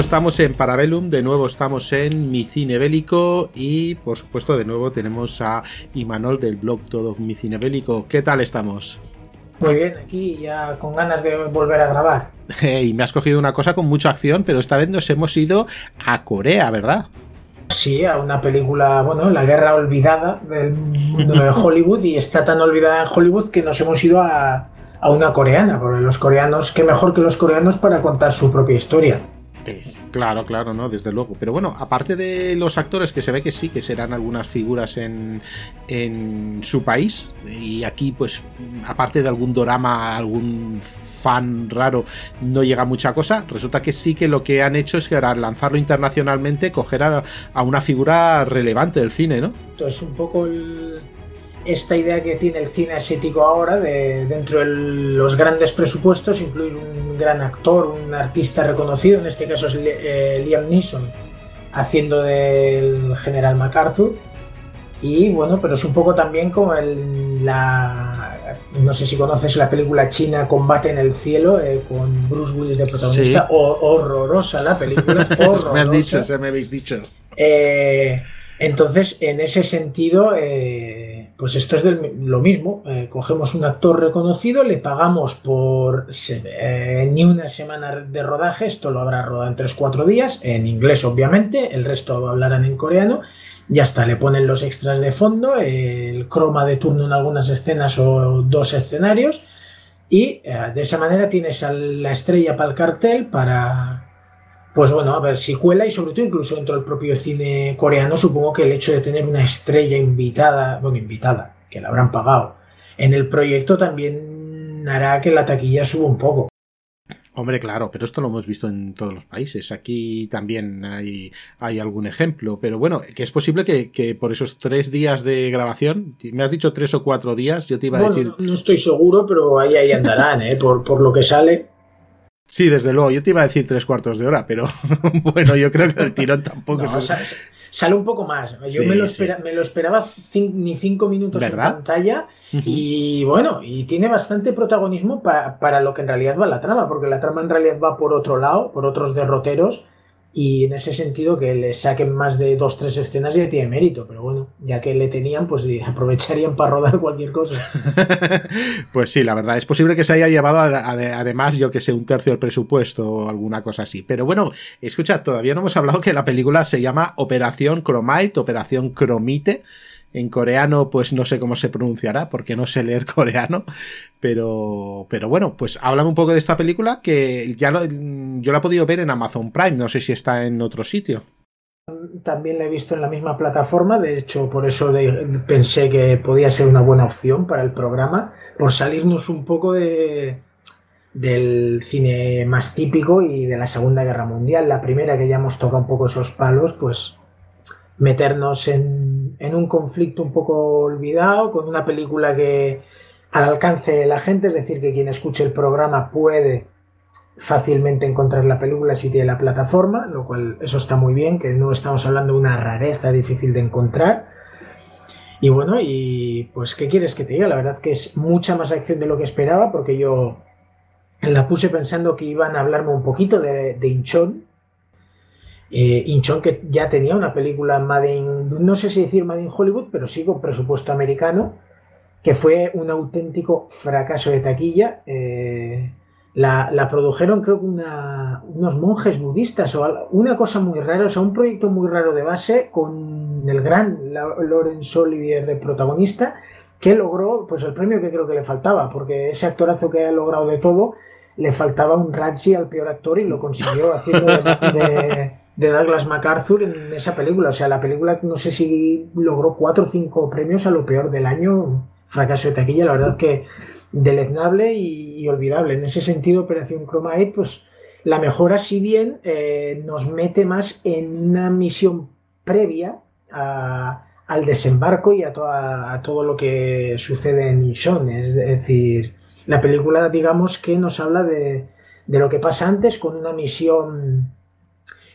nuevo estamos en Parabellum, de nuevo estamos en Mi Cine Bélico y por supuesto de nuevo tenemos a Imanol del blog Todo Mi Cine Bélico. ¿Qué tal estamos? Muy bien, aquí ya con ganas de volver a grabar. y me has cogido una cosa con mucha acción, pero esta vez nos hemos ido a Corea, ¿verdad? Sí, a una película, bueno, la guerra olvidada del mundo de Hollywood y está tan olvidada en Hollywood que nos hemos ido a, a una coreana, porque los coreanos, qué mejor que los coreanos para contar su propia historia. Claro, claro, no, desde luego. Pero bueno, aparte de los actores, que se ve que sí, que serán algunas figuras en, en su país, y aquí, pues, aparte de algún drama, algún fan raro, no llega mucha cosa, resulta que sí que lo que han hecho es que para lanzarlo internacionalmente, coger a, a una figura relevante del cine, ¿no? Entonces, un poco el esta idea que tiene el cine asiático ahora, de dentro de los grandes presupuestos, incluir un gran actor, un artista reconocido, en este caso es eh, Liam Neeson, haciendo del general MacArthur. Y bueno, pero es un poco también como el, la. No sé si conoces la película china Combate en el Cielo, eh, con Bruce Willis de protagonista. horrorosa la película. Horrorosa. me han dicho, se me habéis dicho. Eh, entonces, en ese sentido, pues esto es lo mismo. Eh, cogemos un actor reconocido, le pagamos por eh, ni una semana de rodaje, esto lo habrá rodado en 3-4 días, en inglés obviamente, el resto hablarán en coreano. Ya está, le ponen los extras de fondo, el croma de turno en algunas escenas o dos escenarios. Y eh, de esa manera tienes a la estrella para el cartel para, pues bueno, a ver si cuela y sobre todo incluso dentro del propio cine coreano, supongo que el hecho de tener una estrella invitada, bueno, invitada, que la habrán pagado, en el proyecto también hará que la taquilla suba un poco. Hombre, claro, pero esto lo hemos visto en todos los países. Aquí también hay, hay algún ejemplo. Pero bueno, que es posible que, por esos tres días de grabación, me has dicho tres o cuatro días, yo te iba a decir. No, estoy seguro, pero ahí, ahí andarán, ¿eh? por, por lo que sale. Sí, desde luego. Yo te iba a decir tres cuartos de hora, pero bueno, yo creo que el tirón tampoco Sale un poco más. Yo me, lo me, lo esperaba ni cinco minutos en pantalla y bueno, y tiene bastante protagonismo para lo que en realidad va la trama, porque la trama en realidad va por otro lado, por otros derroteros y en ese sentido que le saquen más de dos, tres escenas ya tiene mérito, pero bueno, ya que le tenían, pues aprovecharían para rodar cualquier cosa. pues sí, la verdad, es posible que se haya llevado además, yo que sé, un tercio del presupuesto o alguna cosa así. Pero bueno, escucha, todavía no hemos hablado que la película se llama Operación Chromite, Operación Cromite en coreano, pues no sé cómo se pronunciará, porque no sé leer coreano. Pero, pero bueno, pues háblame un poco de esta película que ya yo la he podido ver en Amazon Prime, no sé si está en otro sitio. También la he visto en la misma plataforma, de hecho por eso pensé que podía ser una buena opción para el programa, por salirnos un poco de, del cine más típico y de la Segunda Guerra Mundial. La primera que ya hemos tocado un poco esos palos, pues meternos en, un conflicto un poco olvidado, con una película que al alcance de la gente, es decir, que quien escuche el programa puede fácilmente encontrar la película si tiene la plataforma, lo cual eso está muy bien, que no estamos hablando de una rareza difícil de encontrar. Y bueno, y pues, ¿qué quieres que te diga? La verdad que es mucha más acción de lo que esperaba, porque yo la puse pensando que iban a hablarme un poquito de, de Inchon, eh, Inchon, que ya tenía una película Made in, no sé si decir Made in Hollywood, pero sí con presupuesto americano, que fue un auténtico fracaso de taquilla. Eh, la, produjeron creo que unos monjes budistas o una cosa muy rara, o sea, un proyecto muy raro de base con el gran Laurence Olivier de protagonista, que logró pues el premio que creo que le faltaba, porque ese actorazo que ha logrado de todo, le faltaba un Razzie al peor actor y lo consiguió haciendo de de Douglas MacArthur en esa película. O sea, la película no sé si logró cuatro o cinco premios a lo peor del año. Fracaso de taquilla, la verdad que deleznable y, olvidable. En ese sentido, Operación Chromite, pues la mejora, si bien eh, nos mete más en una misión previa al desembarco y a, a, todo lo que sucede en Incheon. Es decir, la película, digamos que nos habla de, de lo que pasa antes con una misión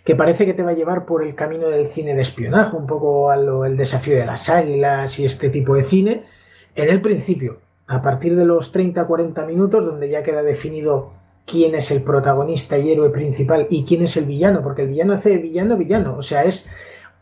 que parece que te va a llevar por el camino del cine de espionaje, un poco a el desafío de las águilas y este tipo de cine, en el principio, a partir de los 30-40 minutos, donde ya queda definido quién es el protagonista y héroe principal y quién es el villano, porque el villano hace villano, villano, o sea, es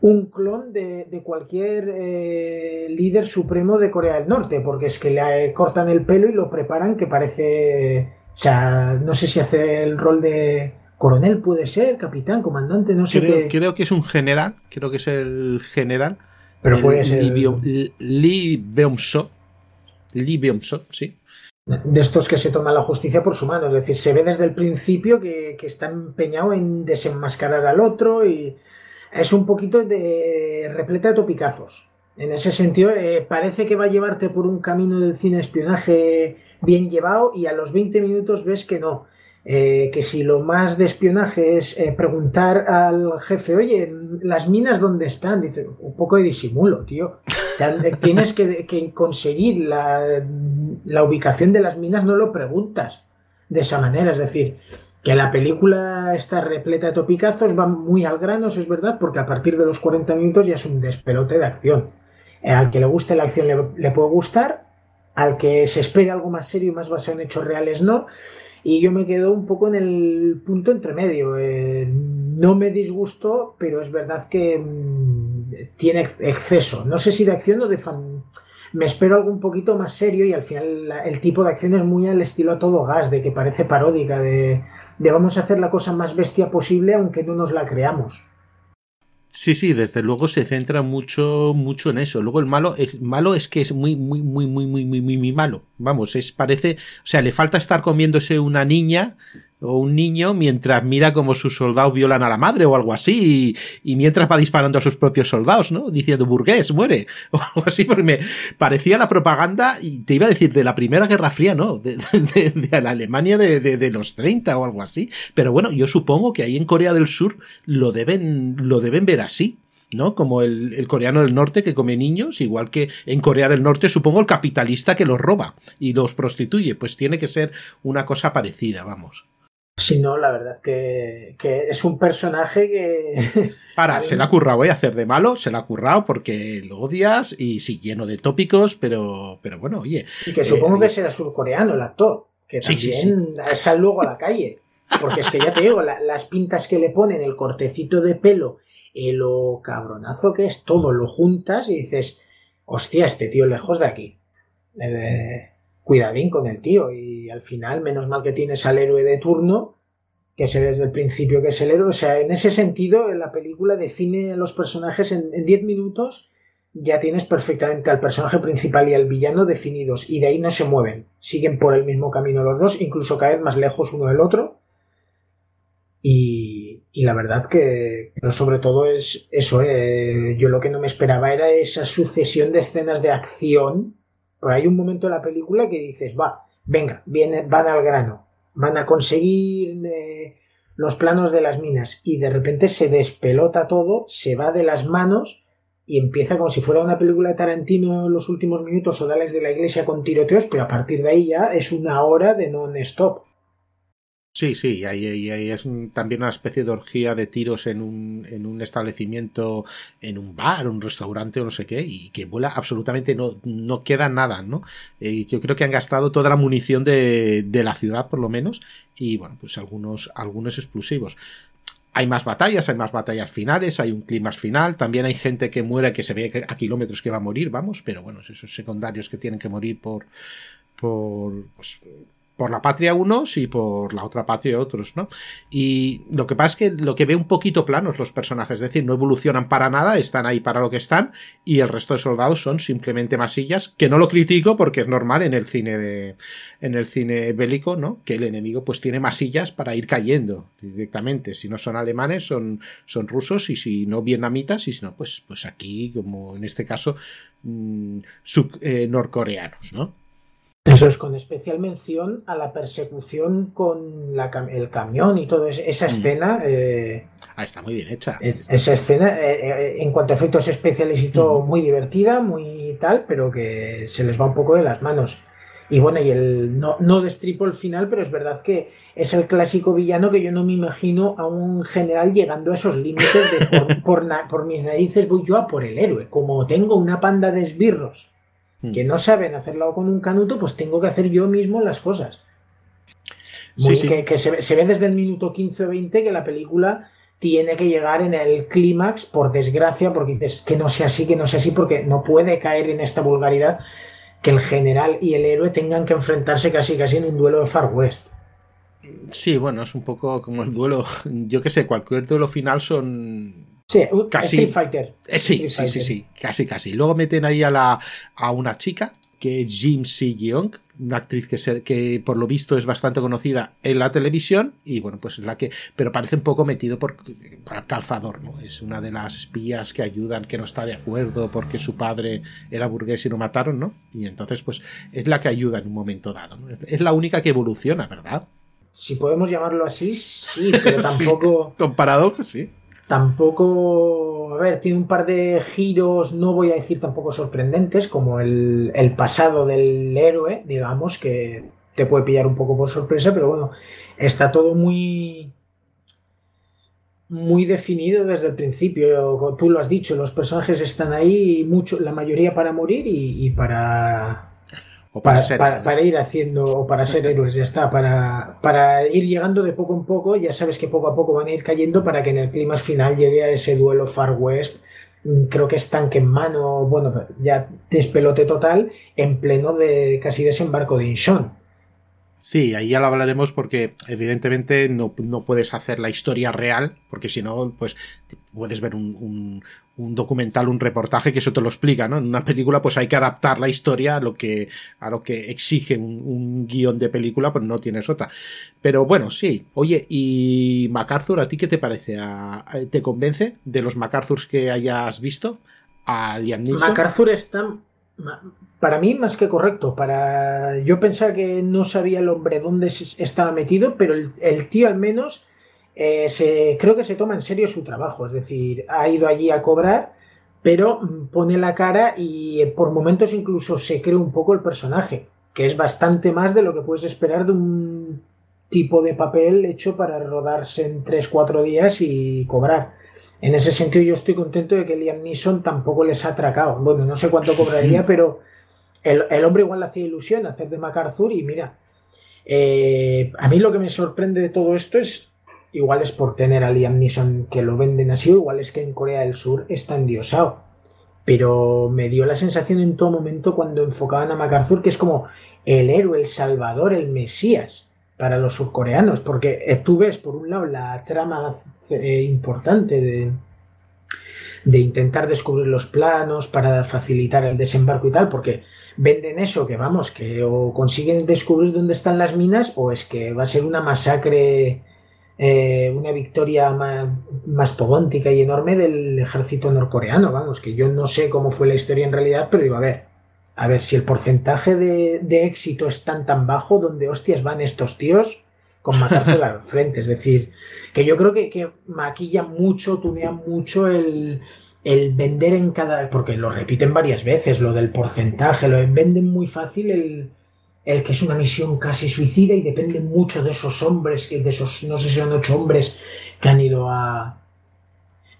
un clon de, cualquier eh, líder supremo de Corea del Norte, porque es que le cortan el pelo y lo preparan que parece, o sea, no sé si hace el rol de coronel, puede ser, capitán, comandante, no sé creo, qué. Creo que es un general, creo que es el general. Pero puede ser. Lee Beom-so. Lee Beom-so, sí de estos que se toma la justicia por su mano. Es decir, se ve desde el principio que, está empeñado en desenmascarar al otro y es un poquito de repleta de topicazos. En ese sentido, eh, parece que va a llevarte por un camino del cine espionaje bien llevado y a los 20 minutos ves que no. Eh, que si lo más de espionaje es eh, preguntar al jefe, oye, ¿las minas dónde están? Dice, un poco de disimulo, tío. Tienes que, conseguir la, ubicación de las minas, no lo preguntas de esa manera. Es decir, que la película está repleta de topicazos, va muy al grano, eso es verdad, porque a partir de los 40 minutos ya es un despelote de acción. Eh, al que le guste la acción le, le puede gustar, al que se espere algo más serio y más basado en hechos reales no y yo me quedo un poco en el punto entre medio. Eh, no me disgustó, pero es verdad que mm, tiene exceso. No sé si de acción o de fan. Me espero algo un poquito más serio y al final el tipo de acción es muy al estilo a todo gas, de que parece paródica, de, de vamos a hacer la cosa más bestia posible aunque no nos la creamos. Sí, sí, desde luego se centra mucho, mucho en eso. Luego el malo es malo es que es muy, muy, muy, muy, muy, muy, muy, malo. Vamos, es parece, o sea, le falta estar comiéndose una niña o un niño mientras mira como sus soldados violan a la madre o algo así y, mientras va disparando a sus propios soldados, ¿no? Diciendo burgués, muere o algo así porque me parecía la propaganda y te iba a decir de la Primera Guerra Fría, ¿no? De, la Alemania de, de, los 30 o algo así. Pero bueno, yo supongo que ahí en Corea del Sur lo deben, lo deben ver así. ¿no? Como el, el, coreano del norte que come niños, igual que en Corea del Norte supongo el capitalista que los roba y los prostituye, pues tiene que ser una cosa parecida, vamos. Si no, la verdad que, es un personaje que. Para, se le ha currado, voy a hacer de malo, se le ha currado porque lo odias y sí, lleno de tópicos, pero, pero bueno, oye. Y que supongo que será surcoreano el actor, que también sale luego a la calle. Porque es que ya te digo, las pintas que le ponen, el cortecito de pelo, el lo cabronazo que es, todo lo juntas y dices, hostia, este tío lejos de aquí. Eh, cuidadín con el tío. Y al final, menos mal que tienes al héroe de turno, que sé desde el principio que es el héroe. O sea, en ese sentido, en la película define a los personajes en 10 minutos. Ya tienes perfectamente al personaje principal y al villano definidos, y de ahí no se mueven. Siguen por el mismo camino los dos, incluso cada vez más lejos uno del otro. Y, y la verdad que, pero sobre todo es eso, eh, yo lo que no me esperaba era esa sucesión de escenas de acción hay un momento en la película que dices, va, venga, viene, van al grano, van a conseguir eh, los planos de las minas y de repente se despelota todo, se va de las manos y empieza como si fuera una película de Tarantino en los últimos minutos o de Alex de la Iglesia con tiroteos, pero a partir de ahí ya es una hora de non-stop. Sí, sí, ahí, es también una especie de orgía de tiros en un, en un establecimiento, en un bar, un restaurante o no sé qué, y que vuela absolutamente, no, no queda nada, ¿no? Eh, yo creo que han gastado toda la munición de, de la ciudad, por lo menos, y bueno, pues algunos, algunos explosivos. Hay más batallas, hay más batallas finales, hay un clima final, también hay gente que muere que se ve a kilómetros que va a morir, vamos, pero bueno, esos secundarios que tienen que morir por, por pues, por la patria unos y por la otra patria otros, ¿no? Y lo que pasa es que lo que ve un poquito planos los personajes, es decir, no evolucionan para nada, están ahí para lo que están y el resto de soldados son simplemente masillas, que no lo critico porque es normal en el cine de en el cine bélico, ¿no? Que el enemigo pues tiene masillas para ir cayendo directamente, si no son alemanes son son rusos y si no vietnamitas y si no pues pues aquí como en este caso mmm, eh, norcoreanos, ¿no? Eso es con especial mención a la persecución con el camión y toda esa mm. escena. Eh, ah, está muy bien hecha. Esa escena, eh, eh, en cuanto a efectos especiales y todo, muy divertida, muy tal, pero que se les va un poco de las manos. Y bueno, y el no, no destripo el final, pero es verdad que es el clásico villano que yo no me imagino a un general llegando a esos límites de por, por, por mis narices voy yo a por el héroe. Como tengo una panda de esbirros que mm. no saben hacerlo con un canuto, pues tengo que hacer yo mismo las cosas. Que, se, ve desde el minuto 15 o 20 que la película tiene que llegar en el clímax, por desgracia, porque dices que no sea así, que no sea así, porque no puede caer en esta vulgaridad que el general y el héroe tengan que enfrentarse casi casi en un duelo de Far West. Sí, bueno, es un poco como el duelo, yo que sé, cualquier duelo final son Sí, casi, Street Fighter. Eh, sí, sí, sí, sí, casi, casi. Luego meten ahí a, la, a una chica, que es Jim Si-young, una actriz que, que por lo visto es bastante conocida en la televisión, y bueno, pues es la que, pero parece un poco metido por, por calzador, ¿no? Es una de las espías que ayudan, que no está de acuerdo porque su padre era burgués y lo mataron, ¿no? Y entonces, pues es la que ayuda en un momento dado, ¿no? Es la única que evoluciona, ¿verdad? Si podemos llamarlo así, sí, pero tampoco. Comparado, sí. Tampoco, a ver, tiene un par de giros, no voy a decir tampoco sorprendentes, como el, pasado del héroe, digamos, que te puede pillar un poco por sorpresa, pero bueno, está todo muy muy definido desde el principio. Tú lo has dicho, los personajes están ahí, mucho, la mayoría para morir y para para, ir haciendo, o para ser héroes, ya está, para, para ir llegando de poco en poco, ya sabes que poco a poco van a ir cayendo para que en el clima final llegue a ese duelo Far West, mm, creo que es tanque en mano, bueno, ya despelote total, en pleno de casi desembarco de Inshon. Sí, ahí ya lo hablaremos porque evidentemente no, puedes hacer la historia real, porque si no, pues puedes ver un, un documental, un reportaje que eso te lo explica, ¿no? En una película pues hay que adaptar la historia a lo que, a lo que exige un, guion de película, pues no tienes otra. Pero bueno, sí. Oye, ¿y MacArthur a ti qué te parece? ¿Te convence de los MacArthurs que hayas visto? A Liam Neeson? MacArthur está para mí más que correcto. Para yo pensaba que no sabía el hombre dónde estaba metido, pero el tío al menos eh, se, creo que se toma en serio su trabajo, es decir, ha ido allí a cobrar, pero pone la cara y eh, por momentos incluso se cree un poco el personaje, que es bastante más de lo que puedes esperar de un tipo de papel hecho para rodarse en 3-4 días y cobrar. En ese sentido yo estoy contento de que Liam Neeson tampoco les ha atracado. Bueno, no sé cuánto cobraría, pero el, hombre igual le hacía ilusión hacer de MacArthur y mira, eh, a mí lo que me sorprende de todo esto es igual es por tener a Liam Neeson que lo venden así, igual es que en Corea del Sur está endiosado. Pero me dio la sensación en todo momento cuando enfocaban a MacArthur que es como el héroe, el salvador, el mesías para los surcoreanos, porque tú ves por un lado la trama eh, importante de intentar descubrir los planos para facilitar el desembarco y tal, porque venden eso, que vamos, que o consiguen descubrir dónde están las minas o es que va a ser una masacre eh, una victoria mastodóntica y enorme del ejército norcoreano, vamos, que yo no sé cómo fue la historia en realidad, pero digo, a ver, a ver, si el porcentaje de, éxito es tan tan bajo, donde hostias van estos tíos con matarse al frente? Es decir, que yo creo que, que maquilla mucho, tunea mucho el, el vender en cada... porque lo repiten varias veces, lo del porcentaje, lo venden muy fácil el el que es una misión casi suicida y depende mucho de esos hombres, de esos, no sé si son ocho hombres que han ido a,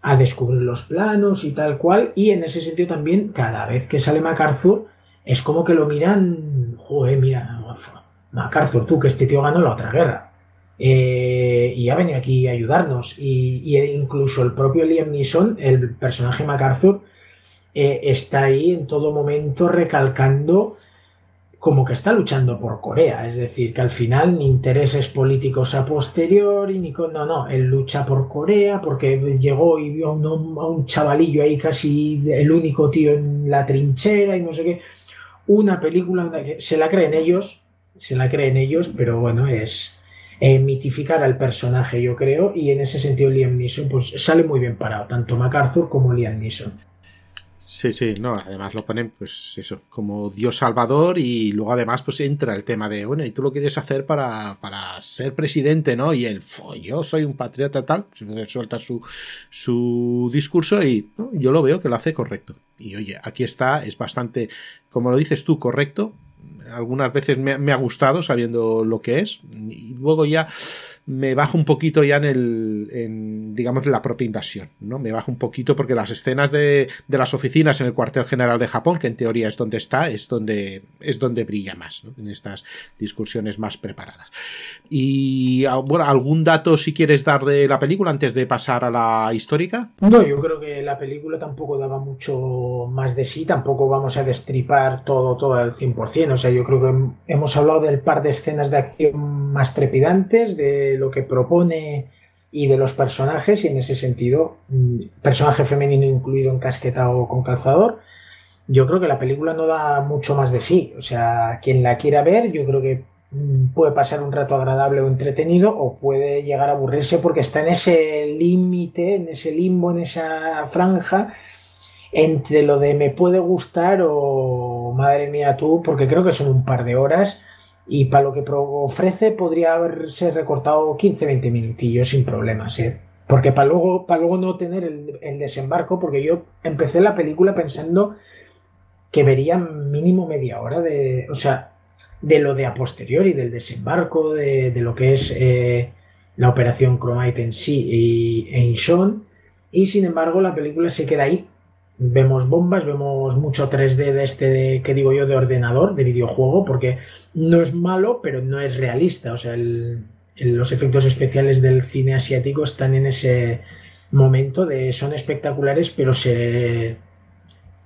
a descubrir los planos y tal cual. Y en ese sentido también, cada vez que sale MacArthur, es como que lo miran, joder, mira, MacArthur, tú, que este tío ganó la otra guerra. Eh, y ha venido aquí a ayudarnos. Y, incluso el propio Liam Neeson, el personaje MacArthur, eh, está ahí en todo momento recalcando como que está luchando por Corea, es decir, que al final ni intereses políticos a posteriori, ni no, no, él lucha por Corea porque llegó y vio a un, chavalillo ahí casi el único tío en la trinchera y no sé qué. Una película, se la creen ellos, se la creen ellos, pero bueno, es eh, mitificar al personaje, yo creo, y en ese sentido Liam Neeson pues sale muy bien parado, tanto MacArthur como Liam Neeson. Sí, sí, no, además lo ponen, pues eso, como Dios Salvador y luego además pues entra el tema de, bueno, y tú lo quieres hacer para, para ser presidente, ¿no? Y él, yo soy un patriota tal, suelta su, su discurso y yo lo veo que lo hace correcto. Y oye, aquí está, es bastante, como lo dices tú, correcto. Algunas veces me, me ha gustado sabiendo lo que es y luego ya me baja un poquito ya en el, en, digamos, la propia invasión, ¿no? Me baja un poquito porque las escenas de, de, las oficinas en el cuartel general de Japón, que en teoría es donde está, es donde, es donde brilla más, ¿no? En estas discusiones más preparadas. Y, ah, bueno, ¿algún dato si quieres dar de la película antes de pasar a la histórica? No, yo creo que la película tampoco daba mucho más de sí, tampoco vamos a destripar todo, todo al 100%, o sea, yo creo que hemos hablado del par de escenas de acción más trepidantes, de lo que propone y de los personajes, y en ese sentido, mm, personaje femenino incluido en casqueta o con calzador, yo creo que la película no da mucho más de sí. O sea, quien la quiera ver, yo creo que mm, puede pasar un rato agradable o entretenido o puede llegar a aburrirse porque está en ese límite, en ese limbo, en esa franja entre lo de me puede gustar o madre mía tú, porque creo que son un par de horas y para lo que ofrece podría haberse recortado 15-20 minutillos sin problemas, ¿eh? Porque para luego, para luego no tener el, desembarco, porque yo empecé la película pensando que vería mínimo media hora de, o sea, de lo de a posteriori, del desembarco, de, lo que es eh, la operación Chromite en sí y, en Sean, y sin embargo la película se queda ahí vemos bombas, vemos mucho 3D de este, de, que digo yo, de ordenador, de videojuego, porque no es malo, pero no es realista. O sea, los efectos especiales del cine asiático están en ese momento de son espectaculares, pero se,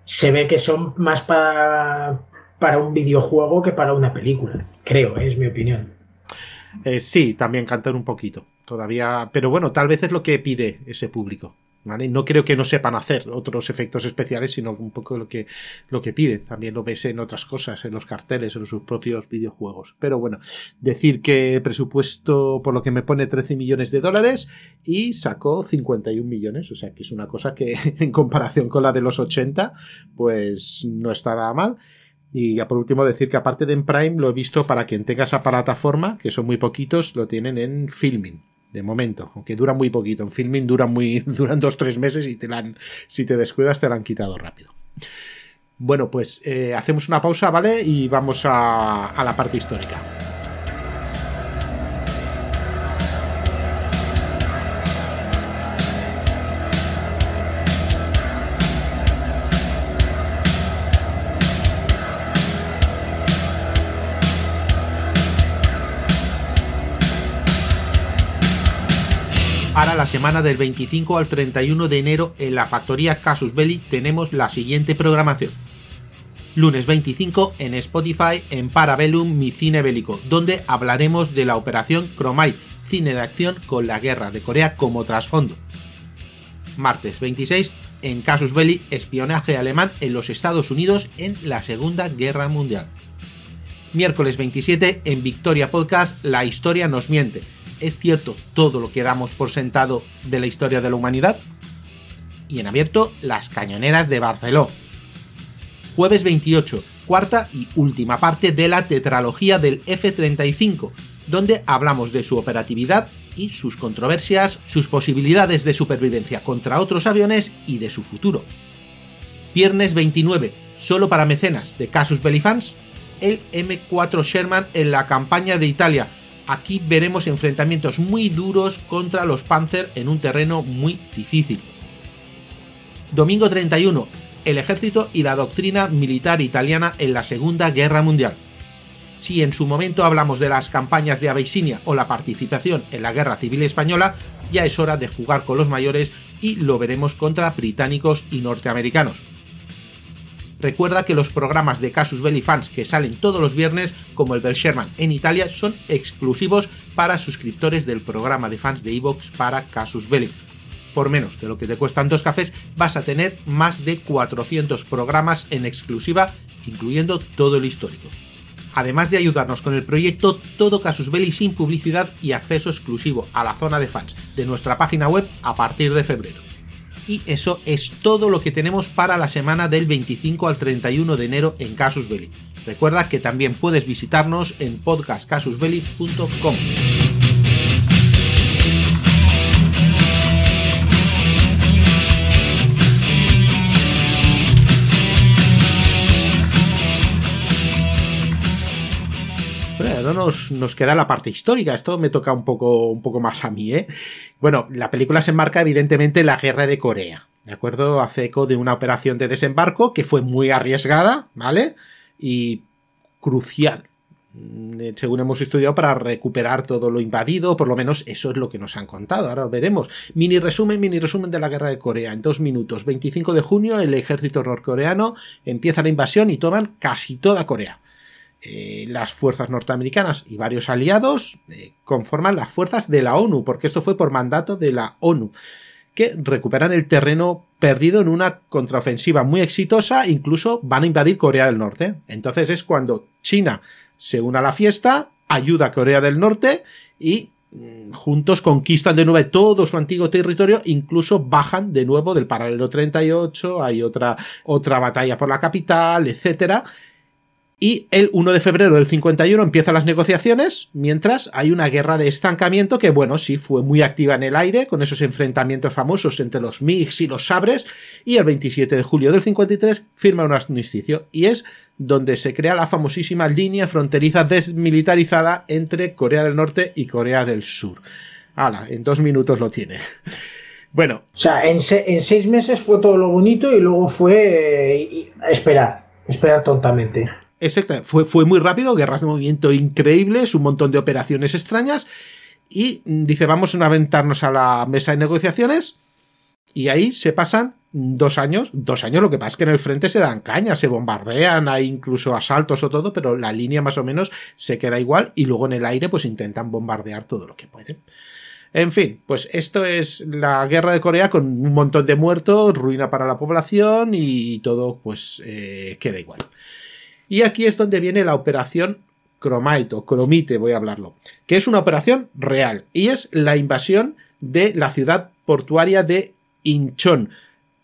se ve que son más para, para un videojuego que para una película. Creo, ¿eh? es mi opinión. Eh, sí, también cantan un poquito. Todavía. Pero bueno, tal vez es lo que pide ese público. No creo que no sepan hacer otros efectos especiales, sino un poco lo que, lo que piden. También lo ves en otras cosas, en los carteles, en sus propios videojuegos. Pero bueno, decir que presupuesto, por lo que me pone 13 millones de dólares y sacó 51 millones. O sea que es una cosa que en comparación con la de los 80, pues no está nada mal. Y ya por último decir que aparte de en Prime lo he visto para quien tenga esa plataforma, que son muy poquitos, lo tienen en Filming de momento, aunque dura muy poquito. En filming dura muy, duran dos tres meses y te la si te descuidas te la han quitado rápido. Bueno, pues eh, hacemos una pausa, ¿vale? Y vamos a la parte histórica. La semana del 25 al 31 de enero en la factoría Casus Belli tenemos la siguiente programación. Lunes 25 en Spotify en Parabellum Mi Cine Bélico, donde hablaremos de la operación Chromite, cine de acción con la guerra de Corea como trasfondo. Martes 26 en Casus Belli, espionaje alemán en los Estados Unidos en la Segunda Guerra Mundial. Miércoles 27 en Victoria Podcast La historia nos miente, ¿Es cierto todo lo que damos por sentado de la historia de la humanidad? Y en abierto, las cañoneras de Barceló. Jueves 28, cuarta y última parte de la tetralogía del F-35, donde hablamos de su operatividad y sus controversias, sus posibilidades de supervivencia contra otros aviones y de su futuro. Viernes 29, solo para mecenas de Casus Belli fans, el M4 Sherman en la campaña de Italia, aquí veremos enfrentamientos muy duros contra los Panzer en un terreno muy difícil. Domingo 31. El ejército y la doctrina militar italiana en la Segunda Guerra Mundial. Si en su momento hablamos de las campañas de Abisinia o la participación en la Guerra Civil Española, ya es hora de jugar con los mayores y lo veremos contra británicos y norteamericanos. Recuerda que los programas de Casus Belli Fans que salen todos los viernes, como el del Sherman en Italia, son exclusivos para suscriptores del programa de fans de Evox para Casus Belli. Por menos de lo que te cuestan dos cafés, vas a tener más de 400 programas en exclusiva, incluyendo todo el histórico. Además de ayudarnos con el proyecto, todo Casus Belli sin publicidad y acceso exclusivo a la zona de fans de nuestra página web a partir de febrero. Y eso es todo lo que tenemos para la semana del 25 al 31 de enero en Casus Belli. Recuerda que también puedes visitarnos en podcastcasusbelli.com. nos, queda la parte histórica. Esto me toca un poco, un poco más a mí, ¿eh? Bueno, la película se enmarca evidentemente en la guerra de Corea. ¿De acuerdo? Hace eco de una operación de desembarco que fue muy arriesgada, ¿vale? Y crucial Mm, eh, según hemos estudiado, para recuperar todo lo invadido, por lo menos eso es lo que nos han contado. Ahora veremos. Mini resumen, mini resumen de la guerra de Corea. En dos minutos. 25 de junio, el ejército norcoreano empieza la invasión y toman casi toda Corea. Eh, las fuerzas norteamericanas y varios aliados eh, conforman las fuerzas de la ONU, porque esto fue por mandato de la ONU, que recuperan el terreno perdido en una contraofensiva muy exitosa, incluso van a invadir Corea del Norte. Entonces es cuando China se une a la fiesta, ayuda a Corea del Norte y mm, juntos conquistan de nuevo todo su antiguo territorio, incluso bajan de nuevo del paralelo 38, hay otra, otra batalla por la capital, etcétera. Y el 1 de febrero del 51 empiezan las negociaciones, mientras hay una guerra de estancamiento que, bueno, sí fue muy activa en el aire, con esos enfrentamientos famosos entre los MiGs y los Sabres, y el 27 de julio del 53 firma un armisticio, y es donde se crea la famosísima línea fronteriza desmilitarizada entre Corea del Norte y Corea del Sur. Hala, en dos minutos lo tiene. Bueno. O sea, en, seis meses fue todo lo bonito y luego fue eh, esperar, esperar tontamente. Exacto, fue, fue muy rápido, guerras de movimiento increíbles, un montón de operaciones extrañas. Y dice, vamos a aventarnos a la mesa de negociaciones. Y ahí se pasan dos años. Dos años, lo que pasa es que en el frente se dan cañas, se bombardean, hay incluso asaltos o todo, pero la línea más o menos se queda igual. Y luego en el aire, pues intentan bombardear todo lo que pueden. En fin, pues esto es la guerra de Corea con un montón de muertos, ruina para la población y todo, pues eh, queda igual. Y aquí es donde viene la operación Chromite o Cromite, voy a hablarlo, que es una operación real y es la invasión de la ciudad portuaria de Incheon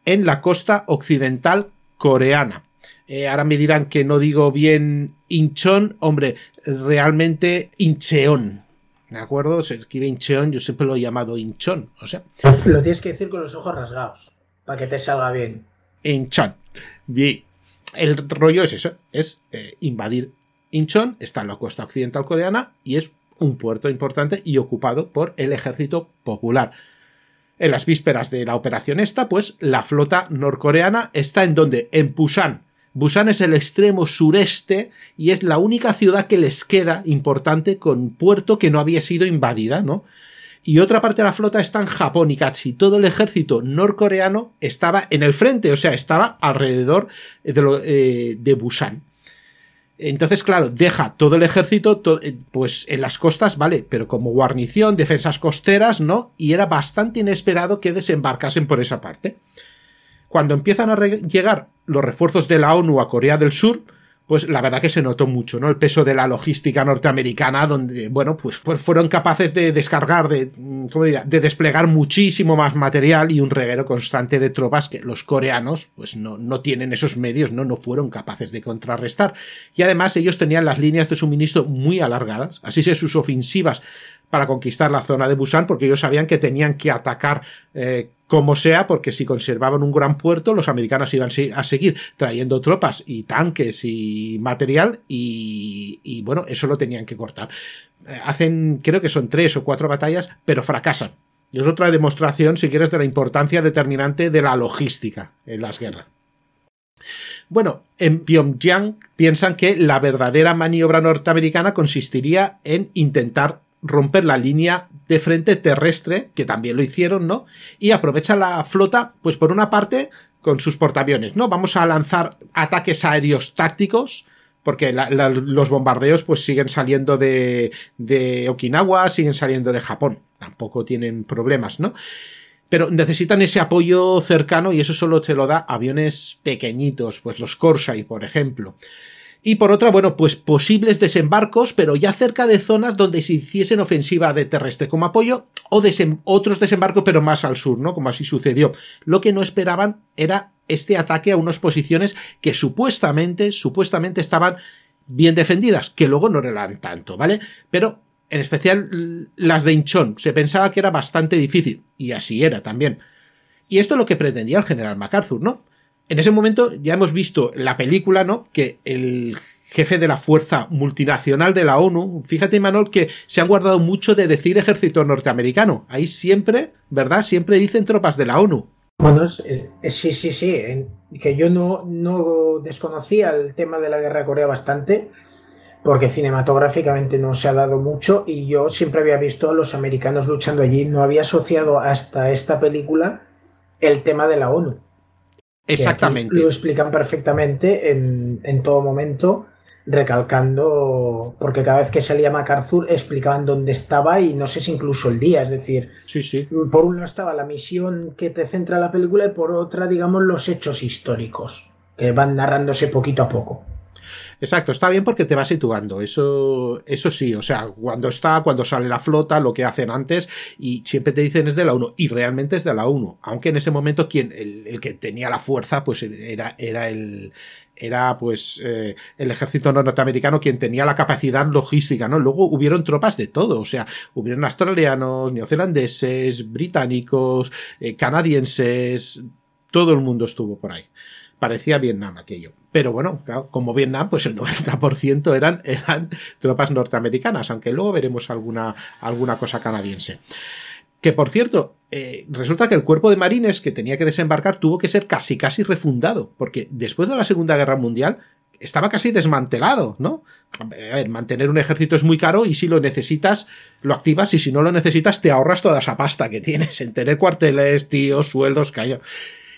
en la costa occidental coreana. Eh, ahora me dirán que no digo bien Incheon, hombre, realmente Incheon. ¿De acuerdo? Se escribe Incheon, yo siempre lo he llamado Incheon, o sea. Lo tienes que decir con los ojos rasgados, para que te salga bien. Incheon. Bien el rollo es eso, es eh, invadir Incheon, está en la costa occidental coreana y es un puerto importante y ocupado por el ejército popular. En las vísperas de la operación esta, pues la flota norcoreana está en donde? En Busan. Busan es el extremo sureste y es la única ciudad que les queda importante con puerto que no había sido invadida, ¿no? Y otra parte de la flota está en Japón y casi todo el ejército norcoreano estaba en el frente, o sea, estaba alrededor de, eh, Busan. Entonces, claro, deja todo el ejército eh, pues en las costas, vale, pero como guarnición, defensas costeras, ¿no? Y era bastante inesperado que desembarcasen por esa parte. Cuando empiezan a llegar los refuerzos de la ONU a Corea del Sur, pues la verdad que se notó mucho, ¿no? El peso de la logística norteamericana, donde, bueno, pues fueron capaces de descargar, de, mm, ¿cómo diría? de desplegar muchísimo más material y un reguero constante de tropas que los coreanos, pues no, no tienen esos medios, ¿no? No fueron capaces de contrarrestar. Y además ellos tenían las líneas de suministro muy alargadas, así que sus ofensivas para conquistar la zona de Busan, porque ellos sabían que tenían que atacar eh, como sea, porque si conservaban un gran puerto, los americanos iban a seguir trayendo tropas y tanques y material y, bueno, eso lo tenían que cortar. Eh, hacen, creo que son tres o cuatro batallas, pero fracasan. Y es otra demostración, si quieres, de la importancia determinante de la logística en las guerras. Bueno, en Pyongyang piensan que la verdadera maniobra norteamericana consistiría en intentar romper la línea de frente terrestre, que también lo hicieron, ¿no? Y aprovecha la flota, pues por una parte, con sus portaaviones, ¿no? Vamos a lanzar ataques aéreos tácticos, porque los bombardeos pues siguen saliendo de, de Okinawa, siguen saliendo de Japón, tampoco tienen problemas, ¿no? Pero necesitan ese apoyo cercano y eso solo te lo da aviones pequeñitos, pues los Corsair, por ejemplo y por otra, bueno, pues posibles desembarcos, pero ya cerca de zonas donde se hiciesen ofensiva de terrestre como apoyo, o otros desembarcos, pero más al sur, ¿no? Como así sucedió. Lo que no esperaban era este ataque a unas posiciones que supuestamente, supuestamente estaban bien defendidas, que luego no eran tanto, ¿vale? Pero en especial las de Inchon, se pensaba que era bastante difícil, y así era también. Y esto es lo que pretendía el general MacArthur, ¿no? En ese momento ya hemos visto en la película, ¿no? Que el jefe de la fuerza multinacional de la ONU. Fíjate, Manuel, que se han guardado mucho de decir ejército norteamericano. Ahí siempre, ¿verdad? Siempre dicen tropas de la ONU. Bueno, sí, sí, sí. Que yo no, no desconocía el tema de la guerra de Corea bastante, porque cinematográficamente no se ha dado mucho y yo siempre había visto a los americanos luchando allí. No había asociado hasta esta película el tema de la ONU. Exactamente. Lo explican perfectamente en, en, todo momento, recalcando, porque cada vez que salía MacArthur explicaban dónde estaba y no sé si incluso el día, es decir, sí, sí. por un lado estaba la misión que te centra la película y por otra, digamos, los hechos históricos, que van narrándose poquito a poco. Exacto, está bien porque te va situando, eso, eso sí, o sea, cuando está, cuando sale la flota, lo que hacen antes, y siempre te dicen es de la 1, y realmente es de la 1, aunque en ese momento quien, el, que tenía la fuerza, pues era, era el, era pues eh, el ejército norteamericano quien tenía la capacidad logística, ¿no? Luego hubieron tropas de todo, o sea, hubieron australianos, neozelandeses, británicos, eh, canadienses, todo el mundo estuvo por ahí. Parecía Vietnam aquello. Pero bueno, como Vietnam, pues el 90% eran, tropas norteamericanas, aunque luego veremos alguna, alguna cosa canadiense. Que por cierto, eh, resulta que el cuerpo de marines que tenía que desembarcar tuvo que ser casi casi refundado, porque después de la Segunda Guerra Mundial estaba casi desmantelado, ¿no? A ver, mantener un ejército es muy caro y si lo necesitas, lo activas y si no lo necesitas, te ahorras toda esa pasta que tienes en tener cuarteles, tíos, sueldos, callo.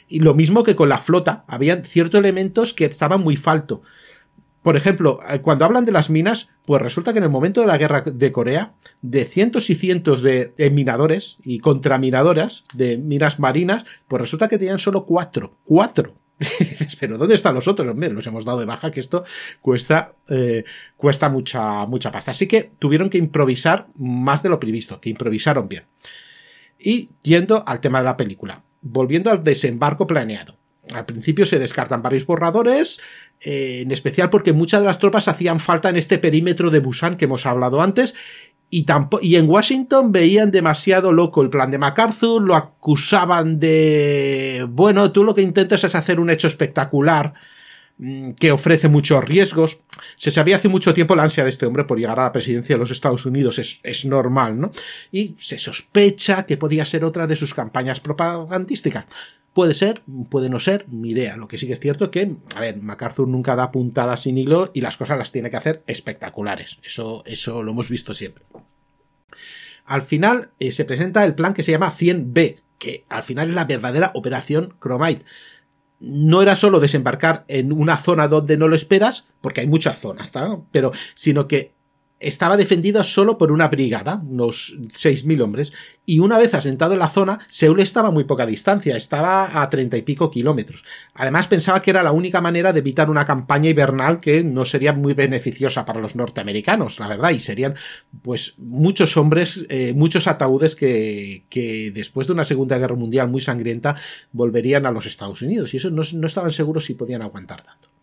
Y lo mismo que con la flota, habían ciertos elementos que estaban muy falto. Por ejemplo, eh, cuando hablan de las minas, pues resulta que en el momento de la guerra de Corea, de cientos y cientos de, minadores y contraminadoras de minas marinas, pues resulta que tenían solo cuatro. Cuatro. pero ¿dónde están los otros? Hombre, los hemos dado de baja que esto cuesta, eh, cuesta mucha, mucha pasta. Así que tuvieron que improvisar más de lo previsto, que improvisaron bien. Y yendo al tema de la película volviendo al desembarco planeado. Al principio se descartan varios borradores, eh, en especial porque muchas de las tropas hacían falta en este perímetro de Busan que hemos hablado antes, y, y en Washington veían demasiado loco el plan de MacArthur, lo acusaban de, bueno, tú lo que intentas es hacer un hecho espectacular, que ofrece muchos riesgos. Se sabía hace mucho tiempo la ansia de este hombre por llegar a la presidencia de los Estados Unidos, es, es, normal, ¿no? Y se sospecha que podía ser otra de sus campañas propagandísticas. Puede ser, puede no ser, mi idea. Lo que sí que es cierto es que, a ver, MacArthur nunca da puntadas sin hilo y las cosas las tiene que hacer espectaculares. Eso, eso lo hemos visto siempre. Al final eh, se presenta el plan que se llama 100B, que al final es la verdadera operación Chromite. No era solo desembarcar en una zona donde no lo esperas, porque hay muchas zonas, ¿tá? pero sino que estaba defendida solo por una brigada, unos 6.000 hombres, y una vez asentado en la zona, Seúl estaba a muy poca distancia, estaba a treinta y pico kilómetros. Además pensaba que era la única manera de evitar una campaña hibernal que no sería muy beneficiosa para los norteamericanos, la verdad, y serían pues muchos hombres, eh, muchos ataúdes que, que, después de una Segunda Guerra Mundial muy sangrienta volverían a los Estados Unidos, y eso no, no estaban seguros si podían aguantar tanto.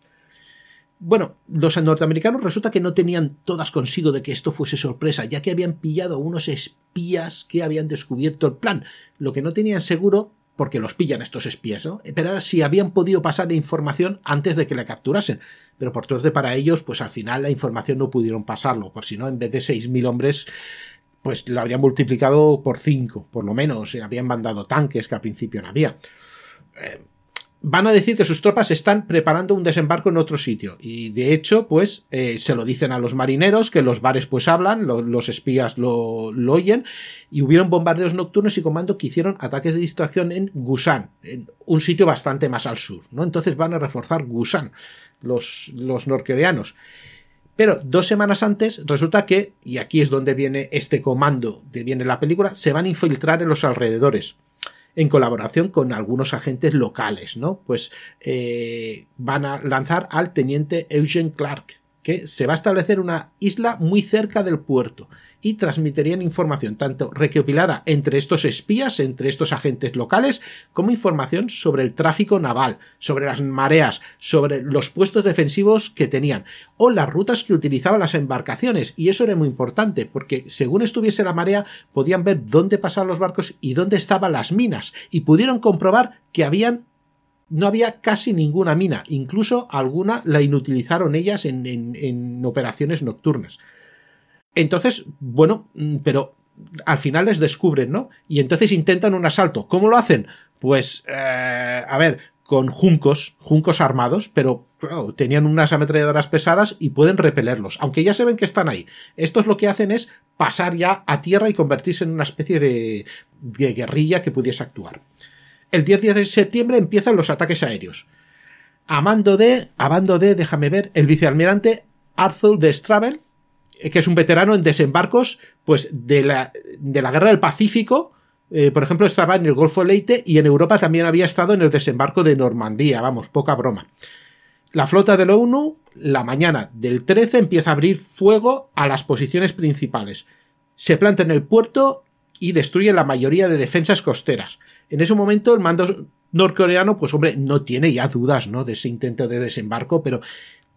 Bueno, los norteamericanos resulta que no tenían todas consigo de que esto fuese sorpresa, ya que habían pillado a unos espías que habían descubierto el plan. Lo que no tenían seguro, porque los pillan estos espías, ¿no? Pero era si habían podido pasar la información antes de que la capturasen. Pero por de para ellos, pues al final la información no pudieron pasarlo, por si no, en vez de 6.000 hombres, pues lo habrían multiplicado por 5, por lo menos. Habían mandado tanques que al principio no había. Eh, van a decir que sus tropas están preparando un desembarco en otro sitio. Y de hecho, pues eh, se lo dicen a los marineros, que los bares pues hablan, lo, los espías lo, oyen, y hubieron bombardeos nocturnos y comando que hicieron ataques de distracción en Gusan, un sitio bastante más al sur. ¿no? Entonces van a reforzar Gusan, los, los norcoreanos. Pero dos semanas antes resulta que, y aquí es donde viene este comando, de viene la película, se van a infiltrar en los alrededores en colaboración con algunos agentes locales, ¿no? Pues eh, van a lanzar al teniente Eugene Clark, que se va a establecer una isla muy cerca del puerto y transmitirían información tanto recopilada entre estos espías, entre estos agentes locales, como información sobre el tráfico naval, sobre las mareas, sobre los puestos defensivos que tenían o las rutas que utilizaban las embarcaciones. Y eso era muy importante porque según estuviese la marea podían ver dónde pasaban los barcos y dónde estaban las minas y pudieron comprobar que habían no había casi ninguna mina, incluso alguna la inutilizaron ellas en, operaciones nocturnas. Entonces, bueno, mm, pero al final les descubren, ¿no? Y entonces intentan un asalto. ¿Cómo lo hacen? Pues, eh, a ver, con juncos, juncos armados, pero tenían unas ametralladoras pesadas y pueden repelerlos, aunque ya se ven que están ahí. Estos lo que hacen es pasar ya a tierra y convertirse en una especie de, guerrilla que pudiese actuar. El 10 de septiembre empiezan los ataques aéreos. A mando de, a mando de, déjame ver, el vicealmirante Arthur de Stravel, eh, que es un veterano en desembarcos, pues de la, de la guerra del Pacífico, eh, por ejemplo, estaba en el Golfo Leite y en Europa también había estado en el desembarco de Normandía, vamos, poca broma. La flota de la ONU, la mañana del 13, empieza a abrir fuego a las posiciones principales. Se planta en el puerto y destruye la mayoría de defensas costeras. En ese momento el mando norcoreano, pues hombre, no tiene ya dudas, ¿no? De ese intento de desembarco, pero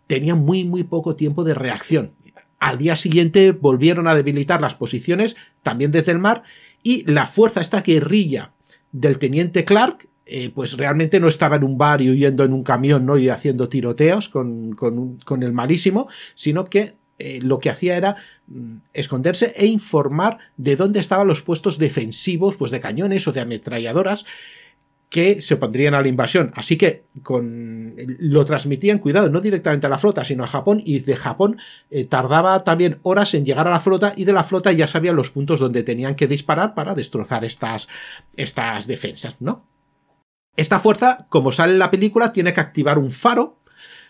tenía muy, muy poco tiempo de reacción. Al día siguiente volvieron a debilitar las posiciones, también desde el mar, y la fuerza, esta guerrilla del teniente Clark, eh, pues realmente no estaba en un bar y huyendo en un camión ¿no? y haciendo tiroteos con, con, el malísimo, sino que eh, lo que hacía era mm, esconderse e informar de dónde estaban los puestos defensivos, pues de cañones o de ametralladoras, que se pondrían a la invasión. Así que con, lo transmitían, cuidado, no directamente a la flota, sino a Japón, y de Japón eh, tardaba también horas en llegar a la flota, y de la flota ya sabían los puntos donde tenían que disparar para destrozar estas, estas defensas, ¿no? Esta fuerza, como sale en la película, tiene que activar un faro.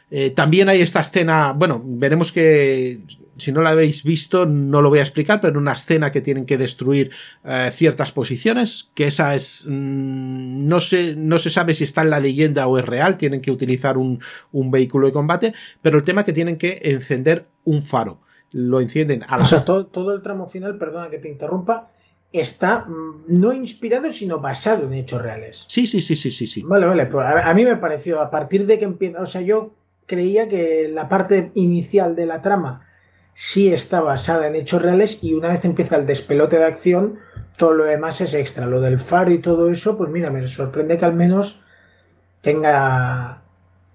Eh, también hay esta escena, bueno, veremos que si no la habéis visto, no lo voy a explicar, pero una escena que tienen que destruir eh, ciertas posiciones, que esa es. Mm, no, se, no se sabe si está en la leyenda o es real, tienen que utilizar un, un vehículo de combate, pero el tema es que tienen que encender un faro. Lo encienden a la. O sea, todo, todo el tramo final, perdona que te interrumpa, está mm, no inspirado, sino basado en hechos reales. Sí, sí, sí, sí, sí. sí. Vale, vale. Pues a, a mí me pareció, a partir de que empieza. O sea, yo creía que la parte inicial de la trama sí está basada en hechos reales y una vez empieza el despelote de acción, todo lo demás es extra. Lo del faro y todo eso, pues mira, me sorprende que al menos tenga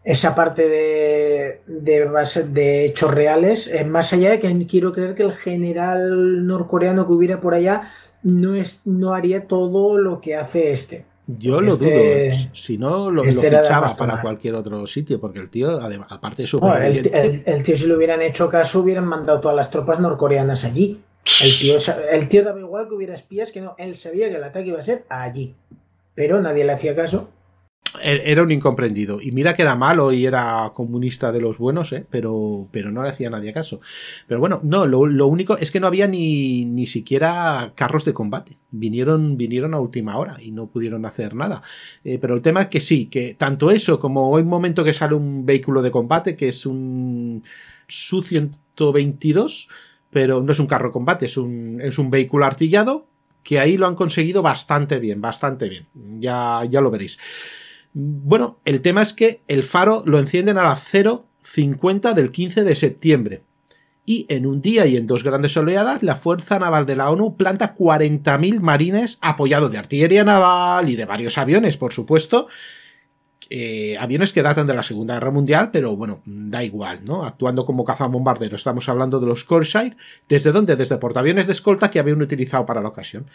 esa parte de, base, de hechos reales, más allá de que quiero creer que el general norcoreano que hubiera por allá no, es, no haría todo lo que hace este. Yo lo este dudo. Si no, lo, este fichaba para cualquier otro sitio, porque el tío, además, aparte de su. el, tío, si le hubieran hecho caso, hubieran mandado todas las tropas norcoreanas allí. El tío, el tío daba igual que hubiera espías, que no. Él sabía que el ataque iba a ser allí. Pero nadie le hacía caso. Er, era un incomprendido. Y mira que era malo y era comunista de los buenos, ¿eh? pero, pero no le hacía nadie caso. Pero bueno, no, lo, único es que no había ni, ni siquiera carros de combate. Vinieron, vinieron a última hora y no pudieron hacer nada. Eh, pero el tema es que sí, que tanto eso como hoy momento que sale un vehículo de combate, que es un Su-122, pero no es un carro de combate, es un, es un vehículo artillado, que ahí lo han conseguido bastante bien, bastante bien. Ya, ya lo veréis. Bueno, el tema es que el faro lo encienden a las 0.50 del 15 de septiembre. Y en un día y en dos grandes oleadas, la Fuerza Naval de la ONU planta 40.000 marines apoyados de artillería naval y de varios aviones, por supuesto. Eh, aviones que datan de la Segunda Guerra Mundial, pero bueno, da igual, ¿no? Actuando como cazabombarderos. Estamos hablando de los Corsair. ¿Desde dónde? Desde portaaviones de escolta que habían utilizado para la ocasión.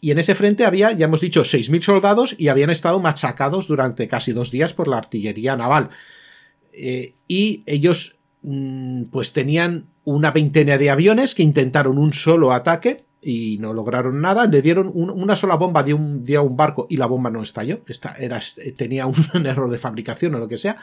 Y en ese frente había, ya hemos dicho, 6.000 soldados y habían estado machacados durante casi dos días por la artillería naval. Eh, y ellos, mm, pues tenían una veintena de aviones que intentaron un solo ataque y no lograron nada. Le dieron una sola bomba de un, barco y la bomba no estalló. Esta era, tenía un, error de fabricación o lo que sea.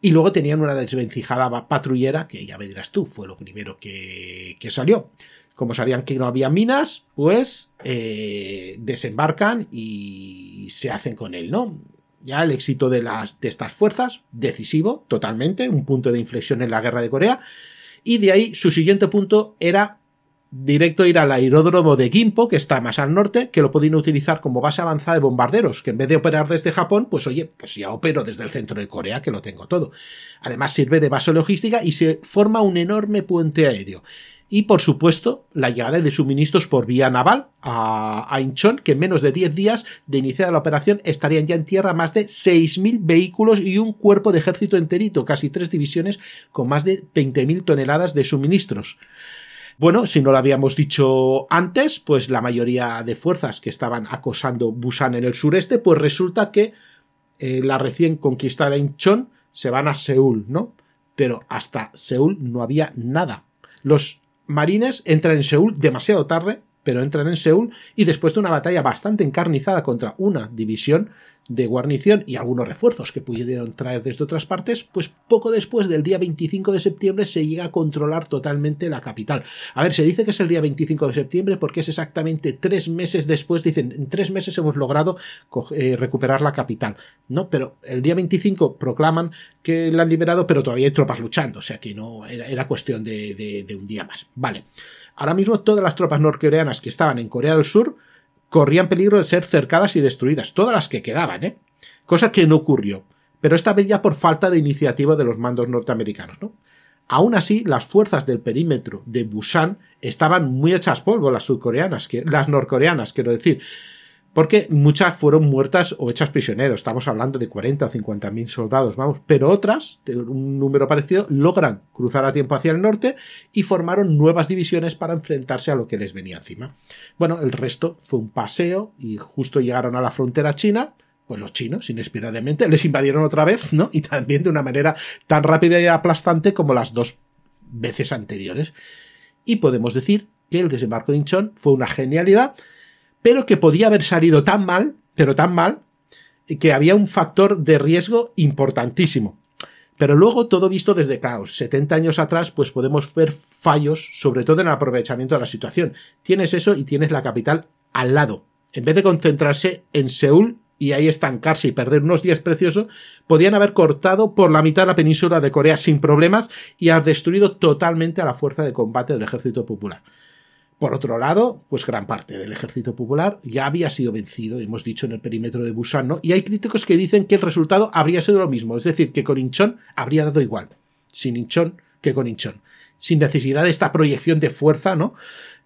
Y luego tenían una desvencijada patrullera que ya me dirás tú, fue lo primero que, que salió como sabían que no había minas, pues eh, desembarcan y se hacen con él, ¿no? Ya el éxito de, las, de estas fuerzas, decisivo, totalmente, un punto de inflexión en la guerra de Corea, y de ahí su siguiente punto era directo ir al aeródromo de Gimpo, que está más al norte, que lo podían utilizar como base avanzada de bombarderos, que en vez de operar desde Japón, pues oye, pues ya opero desde el centro de Corea, que lo tengo todo. Además sirve de base logística y se forma un enorme puente aéreo y por supuesto la llegada de suministros por vía naval a, a Incheon, que en menos de 10 días de iniciar la operación estarían ya en tierra más de 6.000 vehículos y un cuerpo de ejército enterito, casi tres divisiones con más de 20.000 toneladas de suministros. Bueno, si no lo habíamos dicho antes, pues la mayoría de fuerzas que estaban acosando Busan en el sureste, pues resulta que eh, la recién conquistada Incheon se van a Seúl, ¿no? Pero hasta Seúl no había nada. Los marines entran en Seúl demasiado tarde, pero entran en Seúl y después de una batalla bastante encarnizada contra una división de guarnición y algunos refuerzos que pudieron traer desde otras partes, pues poco después del día 25 de septiembre se llega a controlar totalmente la capital. A ver, se dice que es el día 25 de septiembre porque es exactamente tres meses después, dicen, en tres meses hemos logrado eh, recuperar la capital, ¿no? Pero el día 25 proclaman que la han liberado, pero todavía hay tropas luchando, o sea que no, era, cuestión de, de un día más. Vale. Ahora mismo todas las tropas norcoreanas que estaban en Corea del Sur corrían peligro de ser cercadas y destruidas, todas las que quedaban, ¿eh? Cosa que no ocurrió, pero esta vez ya por falta de iniciativa de los mandos norteamericanos, ¿no? Aún así, las fuerzas del perímetro de Busan estaban muy hechas polvo, las sudcoreanas, las norcoreanas, quiero decir, porque muchas fueron muertas o hechas prisioneros. Estamos hablando de 40 o 50 mil soldados, vamos. Pero otras, de un número parecido, logran cruzar a tiempo hacia el norte y formaron nuevas divisiones para enfrentarse a lo que les venía encima. Bueno, el resto fue un paseo y justo llegaron a la frontera china. Pues los chinos, inesperadamente, les invadieron otra vez, ¿no? Y también de una manera tan rápida y aplastante como las dos veces anteriores. Y podemos decir que el desembarco de Incheon fue una genialidad pero que podía haber salido tan mal, pero tan mal, que había un factor de riesgo importantísimo. Pero luego todo visto desde caos. 70 años atrás, pues podemos ver fallos, sobre todo en el aprovechamiento de la situación. Tienes eso y tienes la capital al lado. En vez de concentrarse en Seúl y ahí estancarse y perder unos días preciosos, podían haber cortado por la mitad la península de Corea sin problemas y haber destruido totalmente a la fuerza de combate del ejército popular. Por otro lado, pues gran parte del ejército popular ya había sido vencido, hemos dicho, en el perímetro de Busan, ¿no? Y hay críticos que dicen que el resultado habría sido lo mismo, es decir, que con Inchon habría dado igual, sin Inchon que con Inchon, sin necesidad de esta proyección de fuerza, ¿no?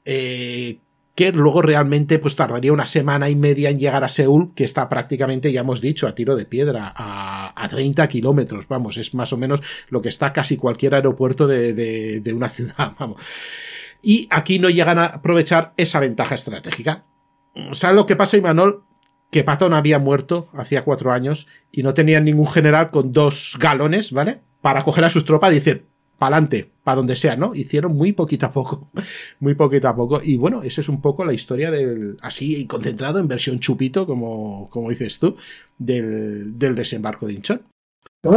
Eh, que luego realmente pues tardaría una semana y media en llegar a Seúl, que está prácticamente, ya hemos dicho, a tiro de piedra, a, a 30 kilómetros, vamos, es más o menos lo que está casi cualquier aeropuerto de, de, de una ciudad, vamos y aquí no llegan a aprovechar esa ventaja estratégica. ¿Sabes lo que pasa, Imanol? Que Patton había muerto hacía cuatro años y no tenían ningún general con dos galones, ¿vale? Para coger a sus tropas y decir, pa'lante, para donde sea, ¿no? Hicieron muy poquito a poco, muy poquito a poco. Y bueno, esa es un poco la historia del, así concentrado en versión chupito, como, como dices tú, del, del desembarco de Inchon.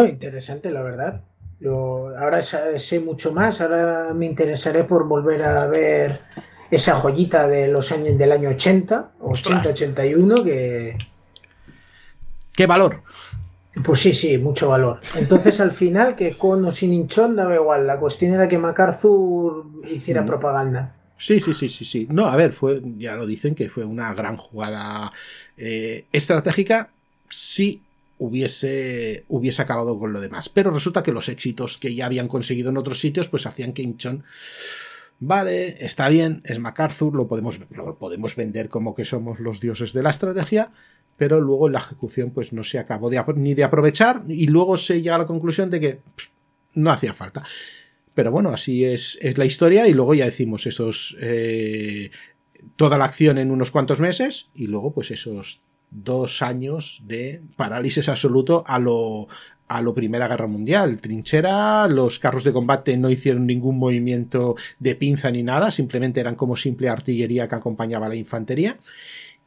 Interesante, la verdad. Yo ahora sé mucho más, ahora me interesaré por volver a ver esa joyita de los años del año 80, 80-81, que... ¿Qué valor? Pues sí, sí, mucho valor. Entonces al final, que con o sin hinchón daba igual, la cuestión era que MacArthur hiciera mm. propaganda. Sí, sí, sí, sí, sí. No, a ver, fue, ya lo dicen que fue una gran jugada eh, estratégica. Sí, hubiese, hubiese acabado con lo demás. Pero resulta que los éxitos que ya habían conseguido en otros sitios, pues hacían que Inchon, vale, está bien, es MacArthur, lo podemos, podemos vender como que somos los dioses de la estrategia, pero luego en la ejecución pues no se acabó ni de aprovechar y luego se llega a la conclusión de que no hacía falta. Pero bueno, así es, es la historia y luego ya decimos esos... Eh, toda la acción en unos cuantos meses y luego pues esos dos años de parálisis absoluto a lo, a lo Primera Guerra Mundial. Trinchera, los carros de combate no hicieron ningún movimiento de pinza ni nada, simplemente eran como simple artillería que acompañaba a la infantería.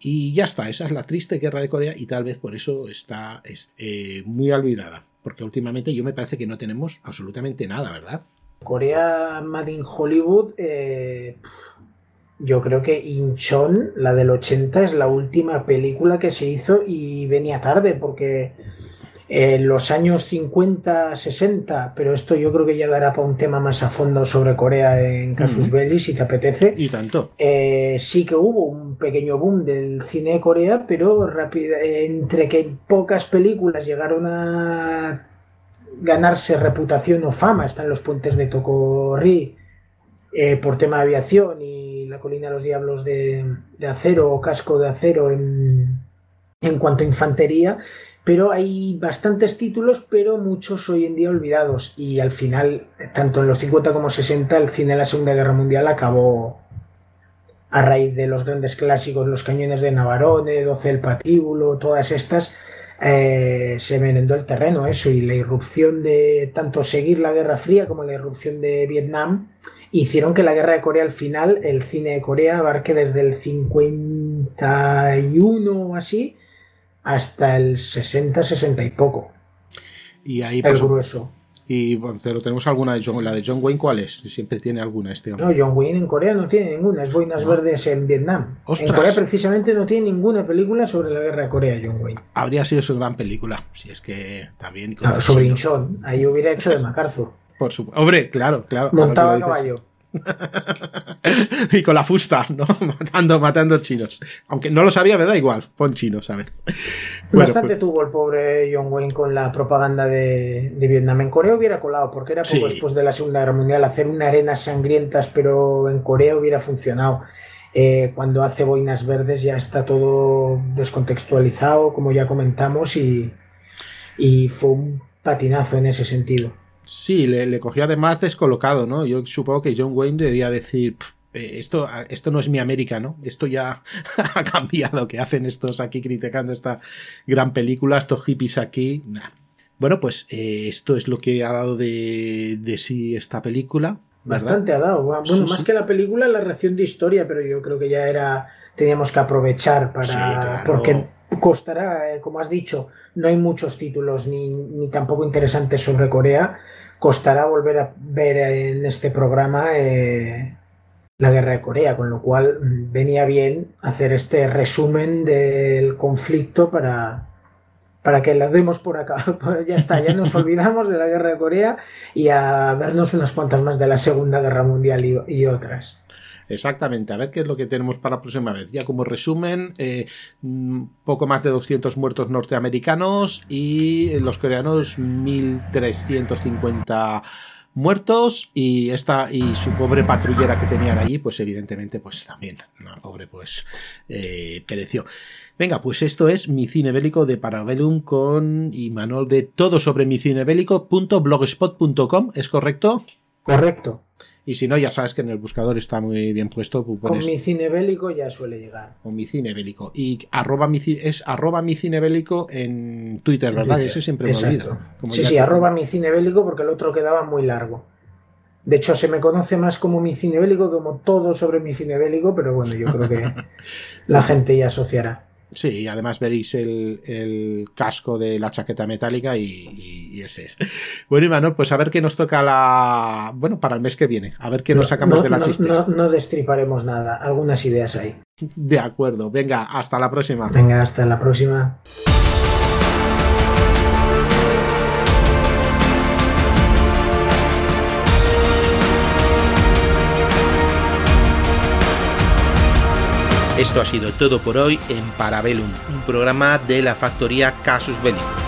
Y ya está, esa es la triste guerra de Corea y tal vez por eso está eh, muy olvidada. Porque últimamente yo me parece que no tenemos absolutamente nada, ¿verdad? Corea Made in Hollywood, eh, yo creo que Inchon, la del 80, es la última película que se hizo y venía tarde porque en los años 50, 60, pero esto yo creo que ya dará para un tema más a fondo sobre Corea en Casus Belli, si te apetece. Y tanto. Eh, sí que hubo un pequeño boom del cine de Corea, pero rápida, entre que pocas películas llegaron a ganarse reputación o fama, están los puentes de Tokorri, eh, por tema de aviación y la colina de los diablos de, acero o casco de acero en, en cuanto a infantería, pero hay bastantes títulos, pero muchos hoy en día olvidados. Y al final, tanto en los 50 como 60, el cine de la Segunda Guerra Mundial acabó a raíz de los grandes clásicos, los cañones de Navarone, 12 el patíbulo, todas estas, eh, se merendó el terreno eso y la irrupción de tanto seguir la Guerra Fría como la irrupción de Vietnam hicieron que la Guerra de Corea al final, el cine de Corea abarque desde el 51 o así hasta el 60, 60 y poco. Y ahí, el grueso. Y pero tenemos alguna de John, la de John Wayne, ¿cuál es? Siempre tiene alguna este hombre. No, John Wayne en Corea no tiene ninguna, es Boinas Verdes en Vietnam. En Corea precisamente no tiene ninguna película sobre la guerra de Corea, John Wayne. Habría sido su gran película, si es que también. sobre Inchon, ahí hubiera hecho de MacArthur. Por supuesto. Hombre, claro, claro. Montaba a caballo. y con la fusta, ¿no? matando, matando chinos. Aunque no lo sabía, me da igual. Pon chinos, a ver. Bastante pues- tuvo el pobre John Wayne con la propaganda de, Vietnam. En Corea hubiera colado, porque era poco después de la Segunda Guerra Mundial. Hacer una arenas sangrientas, pero en Corea hubiera funcionado. Eh, cuando hace boinas verdes ya está todo descontextualizado, como ya comentamos, y, y fue un patinazo en ese sentido. Sí, le, le cogió además descolocado, ¿no? Yo supongo que John Wayne debía decir, eh, esto, esto no es mi América, ¿no? Esto ya ha cambiado, que hacen estos aquí criticando esta gran película, estos hippies aquí. Bueno, pues eh, esto es lo que ha dado de, de sí esta película. Bastante ha dado. Bueno, más que la película, la reacción de historia, pero yo creo que ya era. Teníamos que aprovechar para. Porque costará, eh, como has dicho, no hay muchos títulos ni, ni tampoco interesantes sobre Corea costará volver a ver en este programa eh, la guerra de Corea, con lo cual mm, venía bien hacer este resumen del conflicto para, para que la demos por acá. ya está, ya nos olvidamos de la guerra de Corea y a vernos unas cuantas más de la Segunda Guerra Mundial y otras. Exactamente, a ver qué es lo que tenemos para la próxima vez. Ya como resumen, eh, mm, poco más de 200 muertos norteamericanos y los coreanos 1350 muertos y esta y su pobre patrullera que tenían allí, pues evidentemente, pues también, una pobre, pues eh, pereció. Venga, pues esto es mi cine bélico de Parabellum con Imanol de todo sobre mi cine bélico.blogspot.com, ¿es correcto? Correcto. Y si no, ya sabes que en el buscador está muy bien puesto. Con mi cine bélico ya suele llegar. Con mi cine bélico. Y arroba mi, es arroba mi cine bélico en Twitter, ¿verdad? Eso siempre me olvido. sí, sí, arroba mi cine bélico porque el otro quedaba muy largo. De hecho, se me conoce más como mi cine bélico, como todo sobre mi cine bélico, pero bueno, yo creo que la gente ya asociará. Sí, y además veréis el, casco de la chaqueta metálica y, ese Bueno, Imanol, pues a ver qué nos toca la. Bueno, para el mes que viene. A ver qué nos sacamos de la chiste. no destriparemos nada. Algunas ideas hay. De acuerdo. Venga, hasta la próxima. Venga, hasta la próxima. Esto ha sido todo por hoy en Parabellum, un programa de la factoría Casus Belli.